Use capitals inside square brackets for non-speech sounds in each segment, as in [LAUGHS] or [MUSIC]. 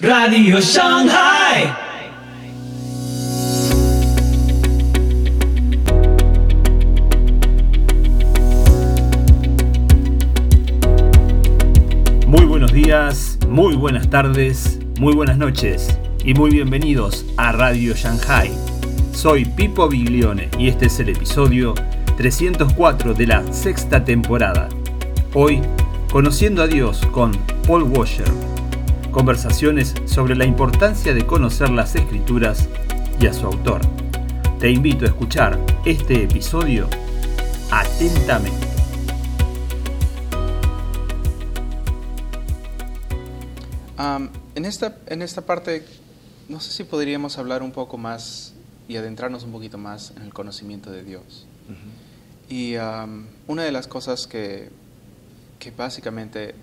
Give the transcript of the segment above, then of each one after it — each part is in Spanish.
Radio Shanghai. Muy buenos días, muy buenas tardes, muy buenas noches y muy bienvenidos a Radio Shanghai. Soy Pipo Biglione y este es el episodio 304 de la sexta temporada. Hoy, conociendo a Dios con Paul Washer. Conversaciones sobre la importancia de conocer las escrituras y a su autor. Te invito a escuchar este episodio atentamente. Am, en, esta, en esta parte, no sé si podríamos hablar un poco más y adentrarnos un poquito más en el conocimiento de Dios. Y una de las cosas que, que básicamente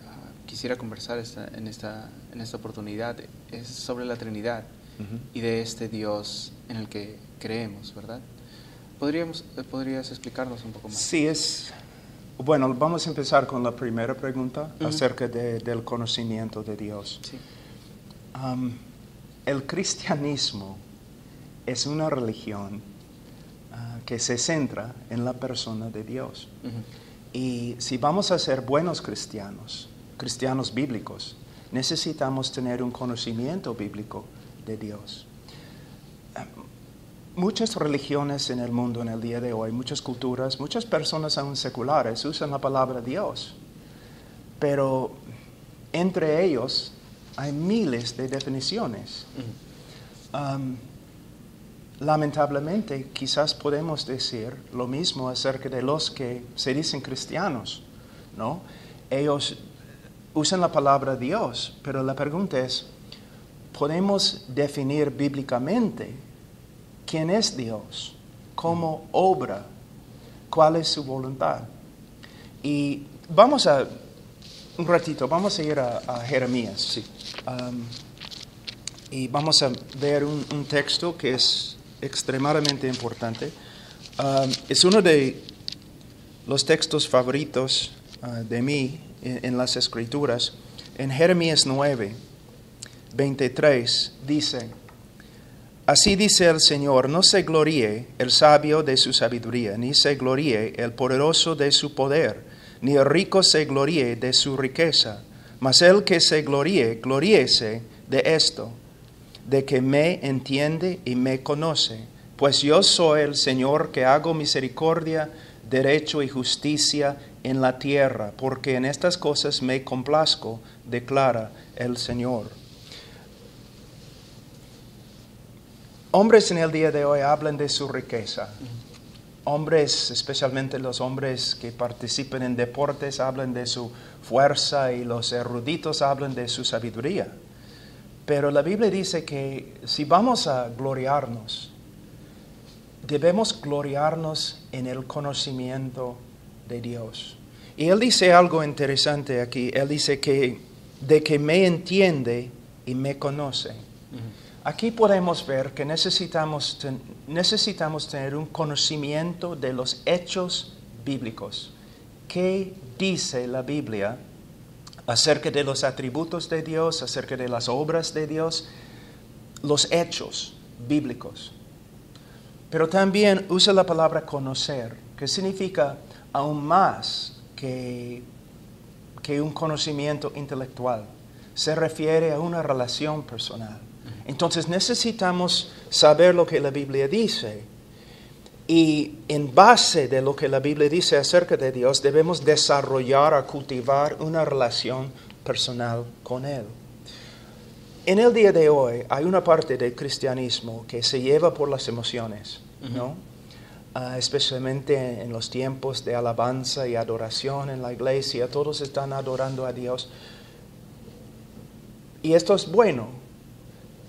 quisiera conversar esta- en, esta, en esta oportunidad es sobre la Trinidad y de este Dios en el que creemos, ¿verdad? ¿Podríamos, eh, ¿Podrías explicarnos un poco más? Sí, es... Bueno, vamos a empezar con la primera pregunta acerca de- del conocimiento de Dios. Sí. El cristianismo es una religión ah, que se centra en la persona de Dios. Y si vamos a ser buenos cristianos, cristianos bíblicos, necesitamos tener un conocimiento bíblico de Dios. Em, Muchas religiones en el mundo en el día de hoy, muchas culturas, muchas personas aún seculares usan la palabra Dios, pero entre ellos hay miles de definiciones. Um, lamentablemente, quizás podemos decir lo mismo acerca de los que se dicen cristianos, ¿no? Ellos usan la palabra Dios, pero la pregunta es, ¿podemos definir bíblicamente quién es Dios? ¿Cómo obra? ¿Cuál es su voluntad? Y vamos a, un ratito, vamos a ir a, a Jeremías. Sí. Um, y vamos a ver un, un texto que es extremadamente importante. Um, es uno de los textos favoritos uh, de mí en, en las escrituras. En Jeremías 9, 23 dice, Así dice el Señor, no se gloríe el sabio de su sabiduría, ni se gloríe el poderoso de su poder, ni el rico se gloríe de su riqueza, mas el que se gloríe, gloríese de esto, de que me entiende y me conoce, pues yo soy el Señor que hago misericordia, derecho y justicia en la tierra, porque en estas cosas me complazco, declara el Señor. Hombres en el día de hoy hablan de su riqueza. Hombres, especialmente los hombres que participan en deportes, hablan de su fuerza y los eruditos hablan de su sabiduría. Pero la Biblia dice que si vamos a gloriarnos, debemos gloriarnos en el conocimiento de Dios. Y él dice algo interesante aquí. Él dice que de que me entiende y me conoce. Aquí podemos ver que necesitamos, ten- necesitamos tener un conocimiento de los hechos bíblicos. ¿Qué dice la Biblia acerca de los atributos de Dios, acerca de las obras de Dios? Los hechos bíblicos. Pero también usa la palabra conocer, que significa aún más que, que un conocimiento intelectual. Se refiere a una relación personal. Entonces necesitamos saber lo que la Biblia dice. Y en base de lo que la Biblia dice acerca de Dios, debemos desarrollar o cultivar una relación personal con Él. En el día de hoy hay una parte del cristianismo que se lleva por las emociones, ¿no? Ah, especialmente en los tiempos de alabanza y adoración en la iglesia, todos están adorando a Dios. Y esto es bueno,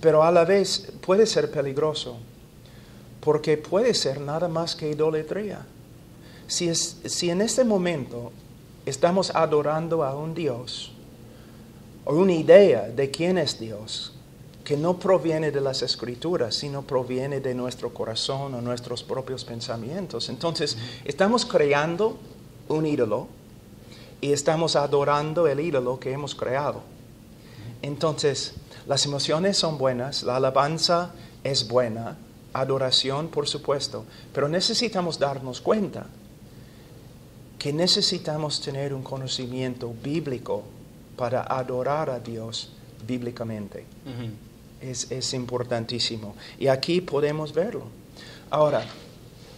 pero a la vez puede ser peligroso, porque puede ser nada más que idolatría. Si, es- si en este momento estamos adorando a un Dios, o una idea de quién es Dios, que no proviene de las escrituras, sino proviene de nuestro corazón o nuestros propios pensamientos. Entonces, estamos creando un ídolo y estamos adorando el ídolo que hemos creado. Entonces, Las emociones son buenas, la alabanza es buena, adoración, por supuesto, pero necesitamos darnos cuenta que necesitamos tener un conocimiento bíblico para adorar a Dios bíblicamente. Es, es importantísimo. Y aquí podemos verlo. Ahora,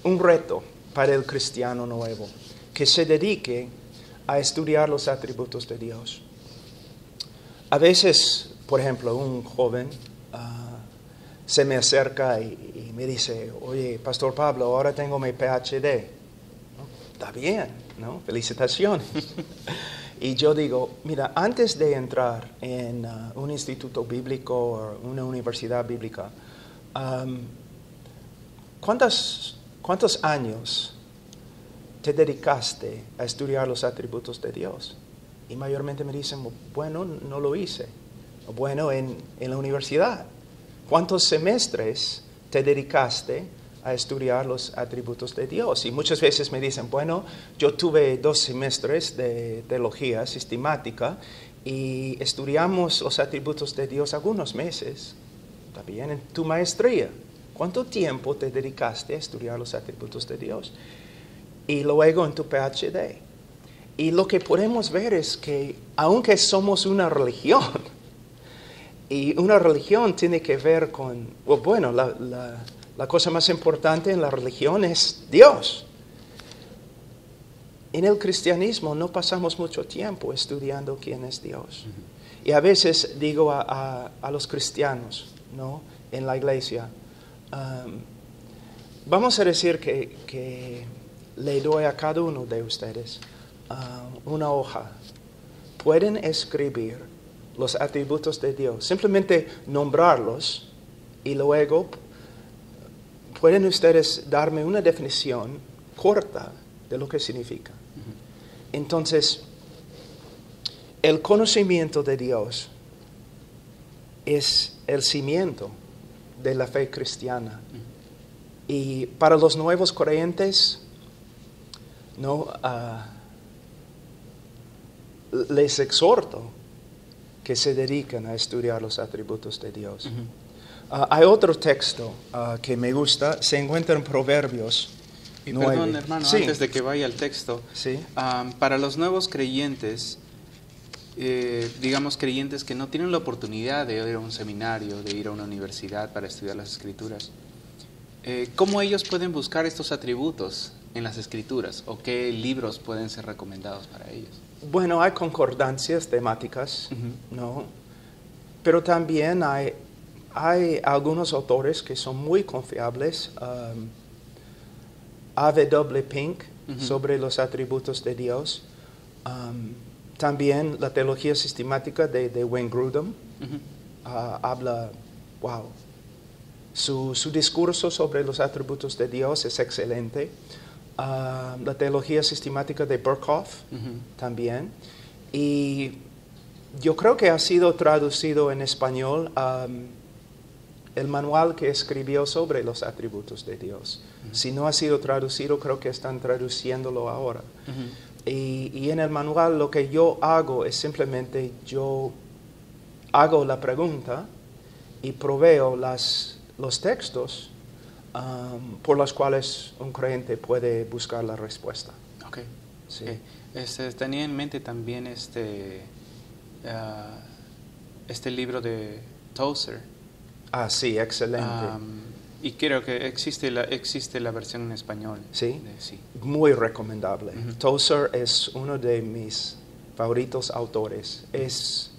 un reto para el cristiano nuevo, que se dedique a estudiar los atributos de Dios. A veces, por ejemplo, un joven ah, se me acerca y, me dice, oye, Pastor Pablo, ahora tengo mi PhD. ¿No? Está bien, ¿no? Felicitaciones. [LAUGHS] y yo digo, mira, antes de entrar en ah, un instituto bíblico o una universidad bíblica, am, ¿cuántos, ¿cuántos años te dedicaste a estudiar los atributos de Dios? Y mayormente me dicen, bueno, no lo hice. Bueno, en, en la universidad. ¿Cuántos semestres te dedicaste a estudiar los atributos de Dios? Y muchas veces me dicen, bueno, yo tuve dos semestres de teología sistemática y estudiamos los atributos de Dios algunos meses. También en tu maestría. ¿Cuánto tiempo te dedicaste a estudiar los atributos de Dios? Y luego en tu PhD. Y lo que podemos ver es que aunque somos una religión, [LAUGHS] y una religión tiene que ver con, bueno, la, la cosa más importante en la religión es Dios. En el cristianismo no pasamos mucho tiempo estudiando quién es Dios. Y a veces digo a, a, a los cristianos, ¿no? En la iglesia, um, vamos a decir que, que le doy a cada uno de ustedes uh, una hoja. Pueden escribir los atributos de Dios, simplemente nombrarlos y luego pueden ustedes darme una definición corta de lo que significa. Entonces, el conocimiento de Dios es el cimiento de la fe cristiana. Y para los nuevos creyentes, no, uh, les exhorto que se dediquen a estudiar los atributos de Dios. Uh, hay otro texto uh, que me gusta, se encuentra en Proverbios. Y 9. perdón, hermano, Sí. antes de que vaya al texto, Sí. um, para los nuevos creyentes, eh, digamos creyentes que no tienen la oportunidad de ir a un seminario, de ir a una universidad para estudiar las escrituras, eh, ¿cómo ellos pueden buscar estos atributos en las escrituras? ¿O qué libros pueden ser recomendados para ellos? Bueno, hay concordancias temáticas, ¿no? Pero también hay, hay algunos autores que son muy confiables. um, A.W. Pink Ujú. sobre los atributos de Dios. Um, también la teología sistemática de, de Wayne Grudem Ujú. ah, habla, wow, su, su discurso sobre los atributos de Dios es excelente. Ah, la teología sistemática de Burkhoff también. Y yo creo que ha sido traducido en español um, el manual que escribió sobre los atributos de Dios. Si no ha sido traducido, creo que están traduciéndolo ahora. Y, y en el manual lo que yo hago es simplemente yo hago la pregunta y proveo las, los textos um, por los cuales un creyente puede buscar la respuesta. Ok. Sí. Ok. Este, tenía en mente también este, ah, este libro de Tozer. Ah, sí, excelente. Y creo que existe la, existe la versión en español. ¿Sí? de- sí. Muy recomendable. Ujú. Tozer es uno de mis favoritos autores. Es,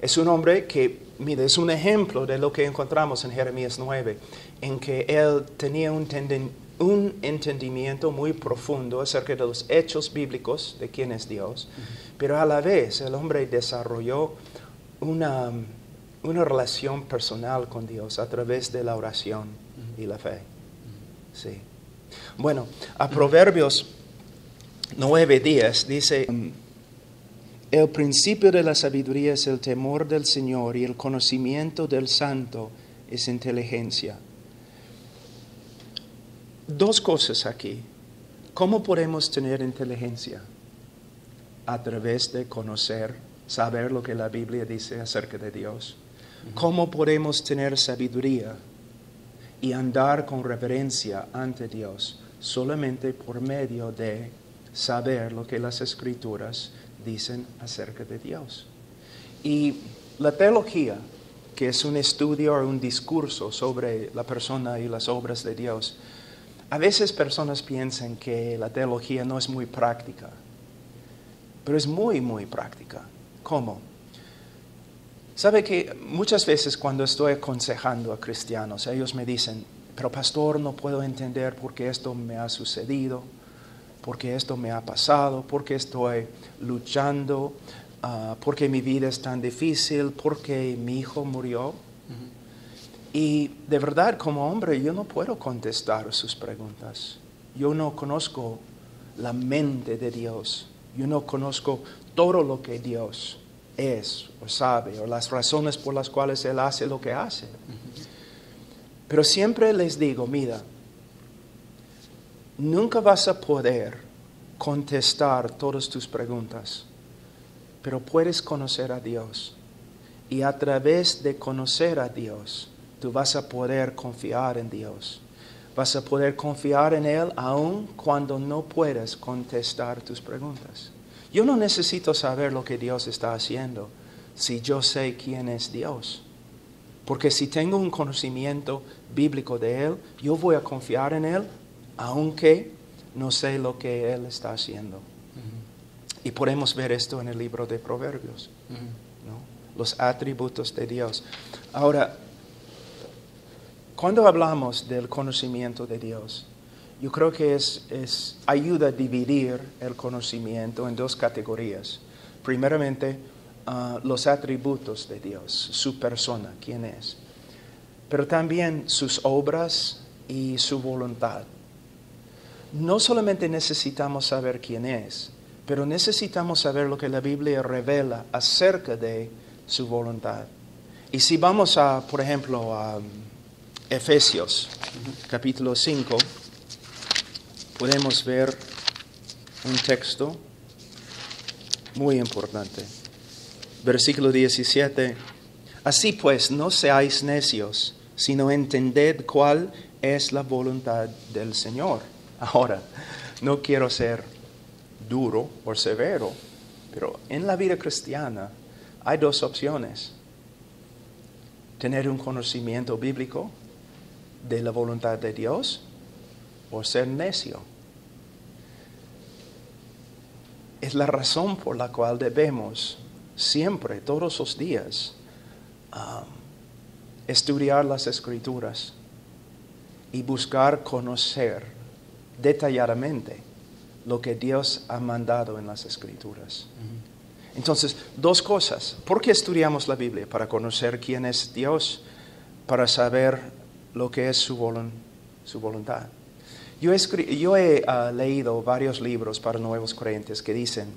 es un hombre que, mire, es un ejemplo de lo que encontramos en Jeremías 9, en que él tenía un, tenden- un entendimiento muy profundo acerca de los hechos bíblicos de quién es Dios, pero a la vez el hombre desarrolló una, una relación personal con Dios a través de la oración y la fe. Sí. Bueno, a Proverbios 9:10 dice, mm, el principio de la sabiduría es el temor del Señor y el conocimiento del santo es inteligencia. Dos cosas aquí. ¿Cómo podemos tener inteligencia? A través de conocer, saber lo que la Biblia dice acerca de Dios. ¿Cómo podemos tener sabiduría y andar con reverencia ante Dios? Solamente por medio de saber lo que las escrituras dicen acerca de Dios. Y la teología, que es un estudio o un discurso sobre la persona y las obras de Dios, a veces personas piensan que la teología no es muy práctica, pero es muy, muy práctica. ¿Cómo? Sabe que muchas veces cuando estoy aconsejando a cristianos, ellos me dicen, pero pastor, no puedo entender por qué esto me ha sucedido, por qué esto me ha pasado, por qué estoy luchando, uh, por qué mi vida es tan difícil, por qué mi hijo murió. Y de verdad, como hombre, yo no puedo contestar sus preguntas. Yo no conozco la mente de Dios. Yo no conozco todo lo que Dios es o sabe o las razones por las cuales Él hace lo que hace. Pero siempre les digo, mira, nunca vas a poder contestar todas tus preguntas, pero puedes conocer a Dios. Y a través de conocer a Dios, tú vas a poder confiar en Dios. Vas a poder confiar en Él aun cuando no puedas contestar tus preguntas. Yo no necesito saber lo que Dios está haciendo si yo sé quién es Dios. Porque si tengo un conocimiento bíblico de Él, yo voy a confiar en Él, aunque no sé lo que Él está haciendo. Y podemos ver esto en el libro de Proverbios, los atributos de Dios. Ahora, cuando hablamos del conocimiento de Dios, yo creo que es, ayuda a dividir el conocimiento en dos categorías. Primeramente, ah, los atributos de Dios, su persona, quién es, pero también sus obras y su voluntad. No solamente necesitamos saber quién es, pero necesitamos saber lo que la Biblia revela acerca de su voluntad. Y si vamos a, por ejemplo, a Efesios capítulo 5, podemos ver un texto muy importante. Versículo 17. Así pues, no seáis necios, sino entended cuál es la voluntad del Señor. Ahora, no quiero ser duro o severo, pero en la vida cristiana hay dos opciones. Tener un conocimiento bíblico de la voluntad de Dios o ser necio. Es la razón por la cual debemos siempre, todos los días, um, estudiar las escrituras y buscar conocer detalladamente lo que Dios ha mandado en las escrituras. Entonces, dos cosas. ¿Por qué estudiamos la Biblia? Para conocer quién es Dios, para saber lo que es su, voluntad. Yo he, ah, leído varios libros para nuevos creyentes que dicen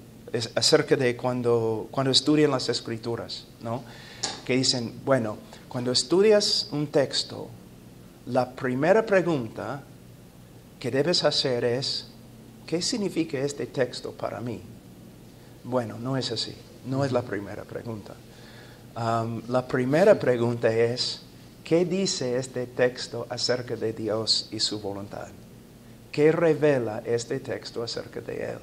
acerca de cuando, cuando estudian las escrituras, ¿no? que dicen, bueno, cuando estudias un texto, la primera pregunta que debes hacer es, ¿qué significa este texto para mí? Bueno, no es así, no es la primera pregunta. la primera pregunta es, ¿Qué dice este texto acerca de Dios y su voluntad? ¿Qué revela este texto acerca de Él?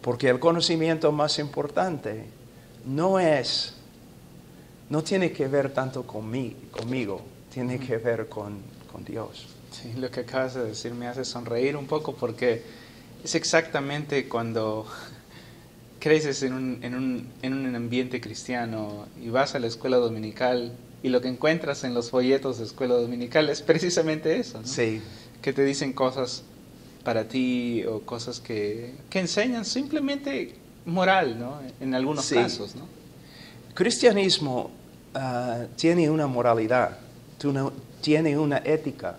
Porque el conocimiento más importante no es, no tiene que ver tanto conmigo, tiene que ver con, Dios. Sí, lo que acabas de decir me hace sonreír un poco porque es exactamente cuando [LAUGHS] creces en un, en un, en un ambiente cristiano y vas a la escuela dominical y lo que encuentras en los folletos de escuela dominical es precisamente eso, ¿no? Sí. Que te dicen cosas para ti o cosas que, que enseñan simplemente moral, ¿no? En algunos casos, ¿no? Cristianismo ah, tiene una moralidad, tiene una ética,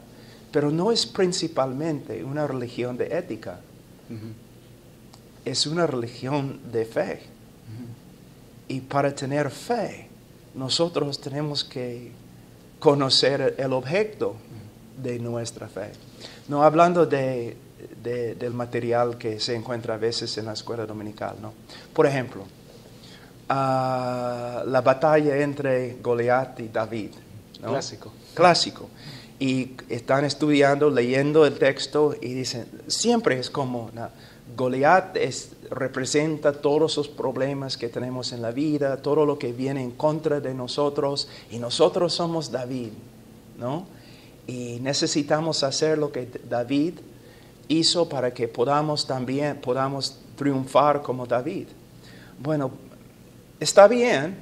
pero no es principalmente una religión de ética. Es una religión de fe. Y para tener fe, nosotros tenemos que conocer el objeto de nuestra fe. No hablando de, del material que se encuentra a veces en la escuela dominical, ¿no? Por ejemplo, ah, la batalla entre Goliat y David. ¿no? Clásico. Clásico. Y están estudiando, leyendo el texto y dicen, siempre es como, ¿no? Goliat es- representa todos los problemas que tenemos en la vida, todo lo que viene en contra de nosotros, y nosotros somos David, ¿no? Y necesitamos hacer lo que David hizo para que podamos también, podamos triunfar como David. Bueno, está bien,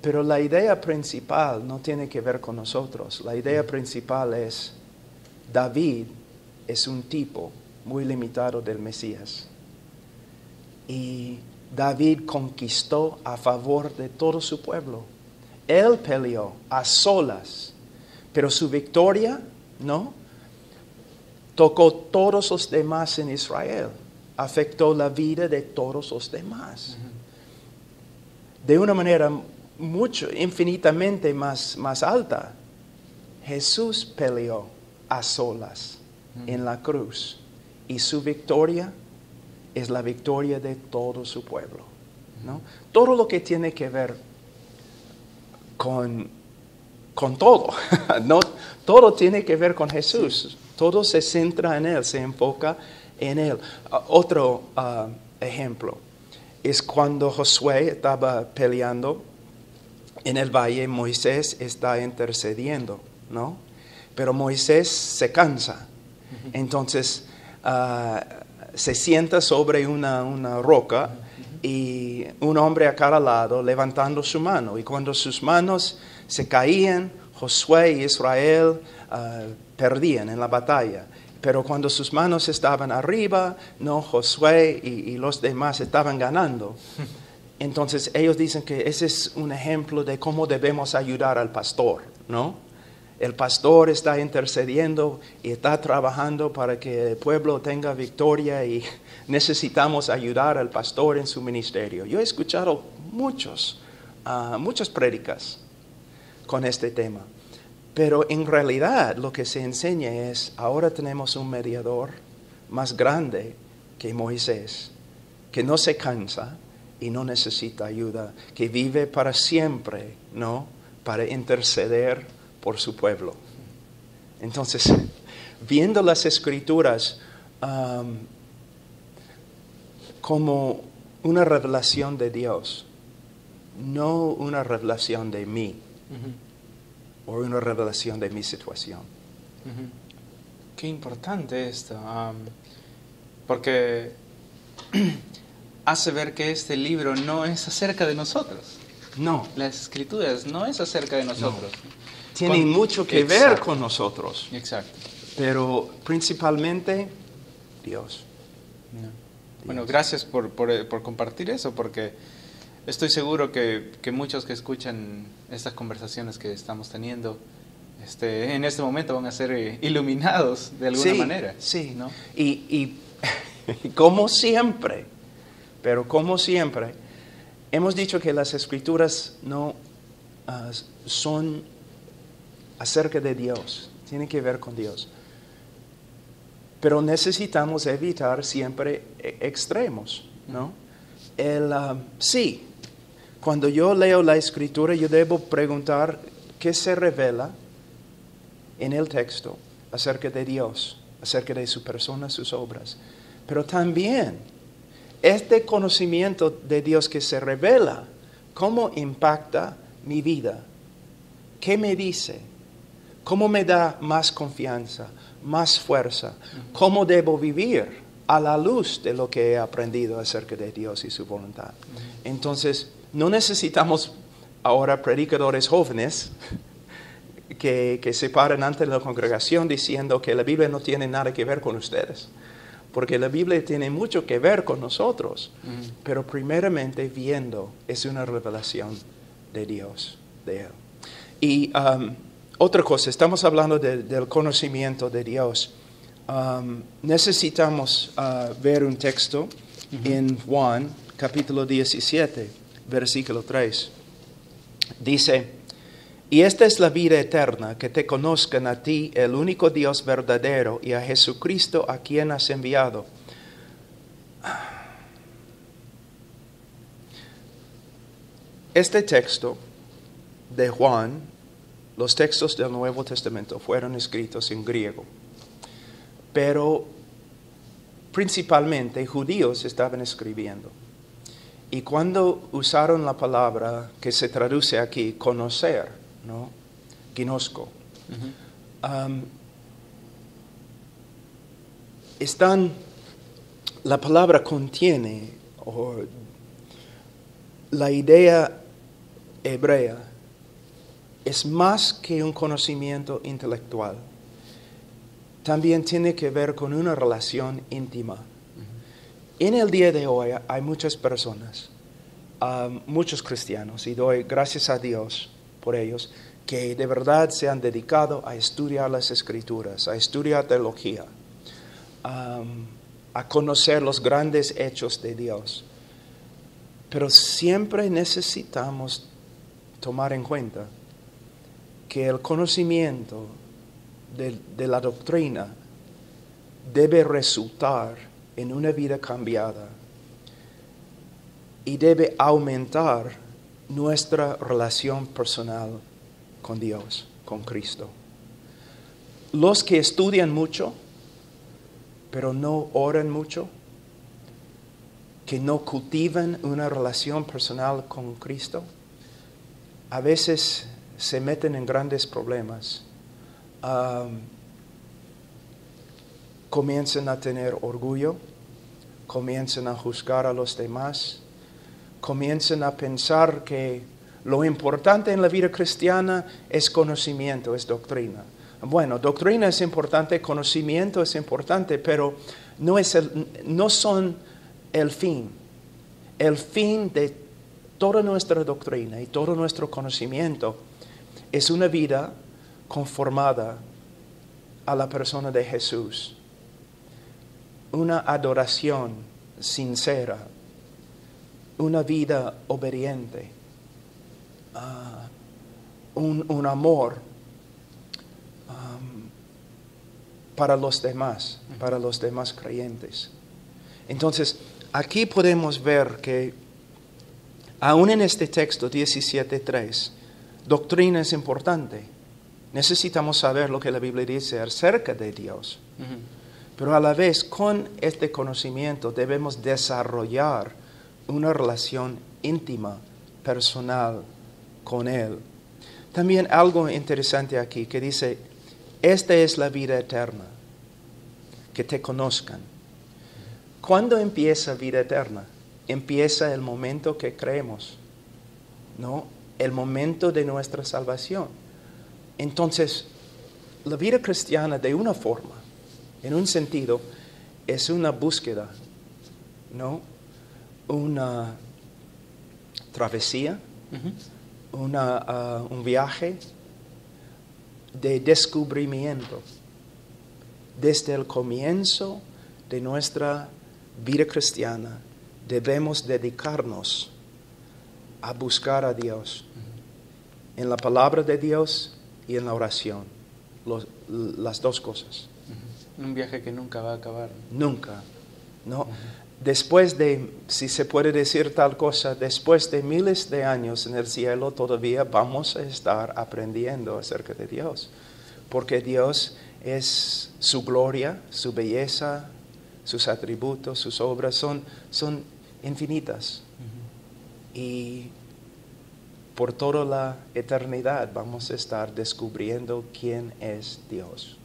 pero la idea principal no tiene que ver con nosotros. La idea principal es, David es un tipo muy limitado del Mesías. Y David conquistó a favor de todo su pueblo. Él peleó a solas, pero su victoria, ¿no? Tocó todos los demás en Israel, afectó la vida de todos los demás de una manera mucho, infinitamente más, más alta. Jesús peleó a solas en la cruz y su victoria es la victoria de todo su pueblo. ¿no? Todo lo que tiene que ver con, con todo, [LAUGHS] no, todo tiene que ver con Jesús, todo se centra en Él, se enfoca en Él. Ah, otro ah, ejemplo es cuando Josué estaba peleando en el valle, Moisés está intercediendo, ¿no? Pero Moisés se cansa, entonces ah, se sienta sobre una, una roca y un hombre a cada lado levantando su mano. Y cuando sus manos se caían, Josué y Israel ah, perdían en la batalla. Pero cuando sus manos estaban arriba, no, Josué y, los demás estaban ganando. Entonces ellos dicen que ese es un ejemplo de cómo debemos ayudar al pastor, ¿no? El pastor está intercediendo y está trabajando para que el pueblo tenga victoria y necesitamos ayudar al pastor en su ministerio. Yo he escuchado muchos, ah, muchas prédicas con este tema, pero en realidad lo que se enseña es, ahora tenemos un mediador más grande que Moisés, que no se cansa y no necesita ayuda, que vive para siempre, ¿no? Para interceder por su pueblo. Entonces, [LAUGHS] viendo las escrituras como una revelación de Dios, no una revelación de mí o una revelación de mi situación. Ujú. Qué importante esto, am, porque [CLEARS THROAT] hace ver que este libro no es acerca de nosotros. No, Las escrituras no es acerca de nosotros. tiene Con- mucho que ver Exacto. con nosotros, Exacto. pero principalmente Dios. No. Bueno, gracias por, por- por compartir eso, porque estoy seguro que, que muchos que escuchan estas conversaciones que estamos teniendo este, en este momento van a ser eh, iluminados de alguna Sí, manera. Sí, ¿no? Y, y [LAUGHS] como siempre, pero como siempre, hemos dicho que las escrituras no ah, son acerca de Dios, tienen que ver con Dios. Pero necesitamos evitar siempre e- extremos, ¿no? El, ah, sí, cuando yo leo la escritura, yo debo preguntar qué se revela en el texto acerca de Dios, acerca de su persona, sus obras. Pero también este conocimiento de Dios que se revela, ¿cómo impacta mi vida? ¿Qué me dice? ¿Cómo me da más confianza, más fuerza? ¿Cómo debo vivir a la luz de lo que he aprendido acerca de Dios y su voluntad? Entonces, no necesitamos ahora predicadores jóvenes [LAUGHS] que, que se paran ante la congregación diciendo que la Biblia no tiene nada que ver con ustedes, porque la Biblia tiene mucho que ver con nosotros, pero primeramente viendo es una revelación de Dios, de Él. Y um, otra cosa, estamos hablando de- del conocimiento de Dios. Um, necesitamos uh, ver un texto en Juan, capítulo 17, versículo 3. Dice, y esta es la vida eterna, que te conozcan a ti, el único Dios verdadero, y a Jesucristo a quien has enviado. este texto de Juan, los textos del Nuevo Testamento fueron escritos en griego, pero principalmente judíos estaban escribiendo. Y cuando usaron la palabra que se traduce aquí, conocer, ¿no? Ginosco, um, están, la palabra contiene o la idea hebrea es más que un conocimiento intelectual. También tiene que ver con una relación íntima. En el día de hoy hay muchas personas, um, muchos cristianos, y doy gracias a Dios por ellos, que de verdad se han dedicado a estudiar las escrituras, a estudiar teología, um, a conocer los grandes hechos de Dios. Pero siempre necesitamos tomar en cuenta que el conocimiento de, de la doctrina debe resultar en una vida cambiada y debe aumentar nuestra relación personal con Dios, con Cristo. Los que estudian mucho, pero no oran mucho, que no cultivan una relación personal con Cristo, a veces se meten en grandes problemas. Um, comienzan a tener orgullo, comienzan a juzgar a los demás, comienzan a pensar que lo importante en la vida cristiana es conocimiento, es doctrina. Bueno, doctrina es importante, conocimiento es importante, pero no, es el, no son el fin. El fin de toda nuestra doctrina y todo nuestro conocimiento es una vida conformada a la persona de Jesús. Una adoración sincera, una vida obediente, uh, un, un, amor um, para los demás, para los demás creyentes. Entonces, aquí podemos ver que aún en este texto 17.3, doctrina es importante. Necesitamos saber lo que la Biblia dice acerca de Dios. Uh -huh. Pero a la vez, con este conocimiento debemos desarrollar una relación íntima, personal con Él. También algo interesante aquí que dice, esta es la vida eterna, que te conozcan. ¿Cuándo empieza vida eterna? Empieza el momento que creemos, ¿no? El momento de nuestra salvación. Entonces, la vida cristiana de una forma, en un sentido, es una búsqueda, ¿no? Una travesía, uh -huh. una, uh, un viaje de descubrimiento. Desde el comienzo de nuestra vida cristiana debemos dedicarnos a buscar a Dios en la palabra de Dios y en la oración, los, las dos cosas. Un viaje que nunca va a acabar. Nunca, ¿no? Después de, si se puede decir tal cosa, después de miles de años en el cielo todavía vamos a estar aprendiendo acerca de Dios, porque Dios es su gloria, su belleza, sus atributos, sus obras son, son infinitas. Uh -huh. Y por toda la eternidad vamos a estar descubriendo quién es Dios.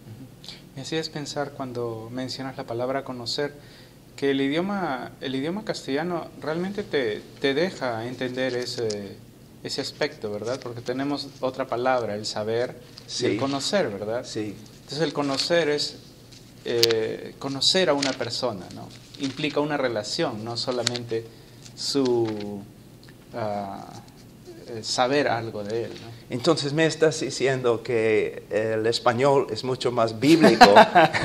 Me hacías pensar cuando mencionas la palabra conocer, que el idioma, el idioma castellano realmente te, te deja entender ese, ese aspecto, ¿verdad? Porque tenemos otra palabra, el saber Sí. y el conocer, ¿verdad? Sí, Entonces el conocer es eh, conocer a una persona, ¿no? Implica una relación, no solamente su ah, saber algo de él, ¿no? entonces me estás diciendo que el español es mucho más bíblico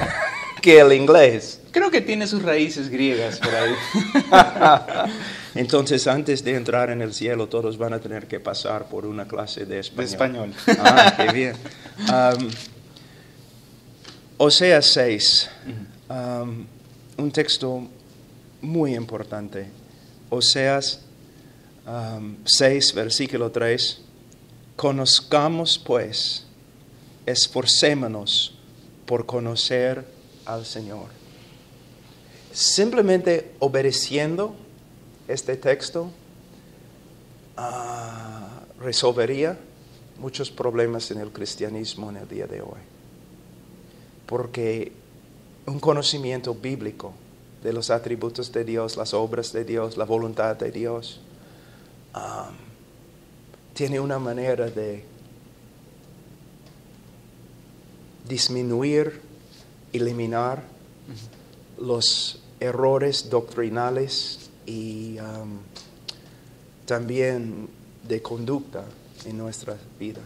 [LAUGHS] que el inglés. Creo que tiene sus raíces griegas por ahí. [LAUGHS] Entonces, antes de entrar en el cielo, todos van a tener que pasar por una clase de de español. español. Ah, qué bien. Um, Oseas 6, um, un texto muy importante. Oseas um, 6, versículo 3, conozcamos pues, esforcémonos por conocer al Señor. Simplemente obedeciendo este texto ah, resolvería muchos problemas en el cristianismo en el día de hoy. Porque un conocimiento bíblico de los atributos de Dios, las obras de Dios, la voluntad de Dios, um, tiene una manera de disminuir, eliminar los errores doctrinales y um, también de conducta en nuestra vida.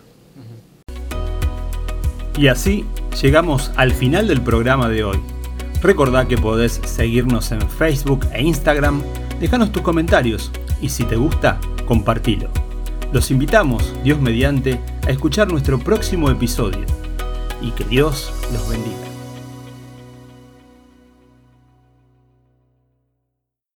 Y así llegamos al final del programa de hoy. Recordá que podés seguirnos en Facebook e Instagram, dejanos tus comentarios y si te gusta, compartilo. Los invitamos, Dios mediante, a escuchar nuestro próximo episodio y que Dios los bendiga.